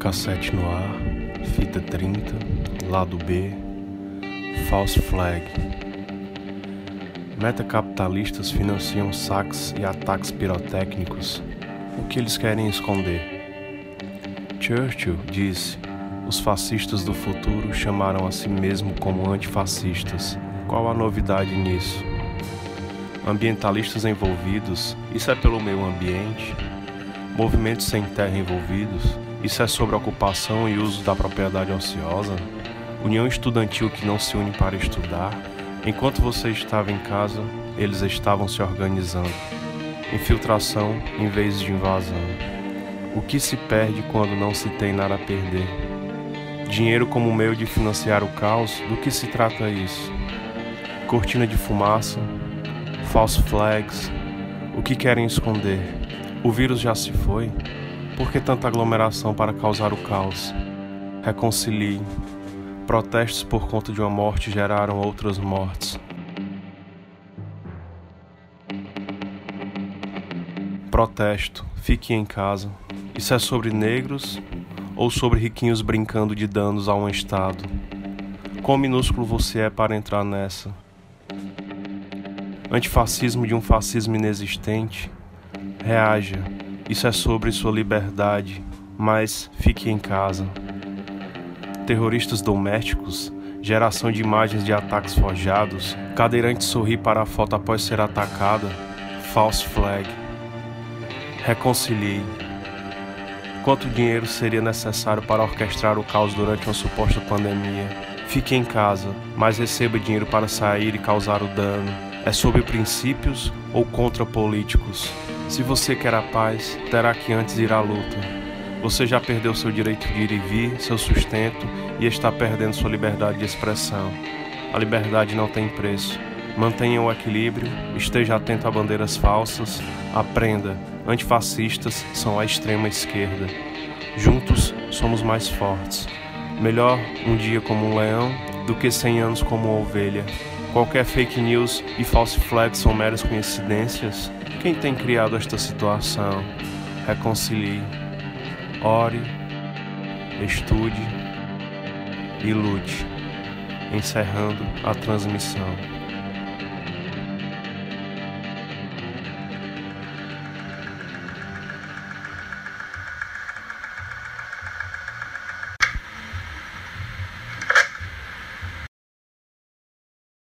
Cassete no ar, fita 30, lado B, false flag. Metacapitalistas financiam saques e ataques pirotécnicos. O que eles querem esconder? Churchill disse: os fascistas do futuro chamaram a si mesmo como antifascistas. Qual a novidade nisso? Ambientalistas envolvidos, isso é pelo meio ambiente? Movimentos sem terra envolvidos, isso é sobre ocupação e uso da propriedade ociosa? União estudantil que não se une para estudar? Enquanto você estava em casa, eles estavam se organizando. Infiltração em vez de invasão. O que se perde quando não se tem nada a perder? Dinheiro como meio de financiar o caos, do que se trata isso? Cortina de fumaça, false flags, o que querem esconder? O vírus já se foi? Por que tanta aglomeração para causar o caos? Reconcilie. Protestos por conta de uma morte geraram outras mortes. Protesto. Fique em casa. Isso é sobre negros ou sobre riquinhos brincando de danos a um Estado? Quão minúsculo você é para entrar nessa? Antifascismo de um fascismo inexistente? Reaja. Isso é sobre sua liberdade, mas fique em casa. Terroristas domésticos, geração de imagens de ataques forjados, cadeirante sorri para a foto após ser atacada, false flag. Reconcilie. Quanto dinheiro seria necessário para orquestrar o caos durante uma suposta pandemia? Fique em casa, mas receba dinheiro para sair e causar o dano. É sobre princípios ou contra políticos? Se você quer a paz, terá que antes ir à luta. Você já perdeu seu direito de ir e vir, seu sustento e está perdendo sua liberdade de expressão. A liberdade não tem preço. Mantenha o equilíbrio, esteja atento a bandeiras falsas, aprenda. Antifascistas são a extrema esquerda. Juntos somos mais fortes. Melhor um dia como um leão do que cem anos como uma ovelha. Qualquer fake news e false flags são meras coincidências? Quem tem criado esta situação? Reconcilie, ore, estude e lute, encerrando a transmissão.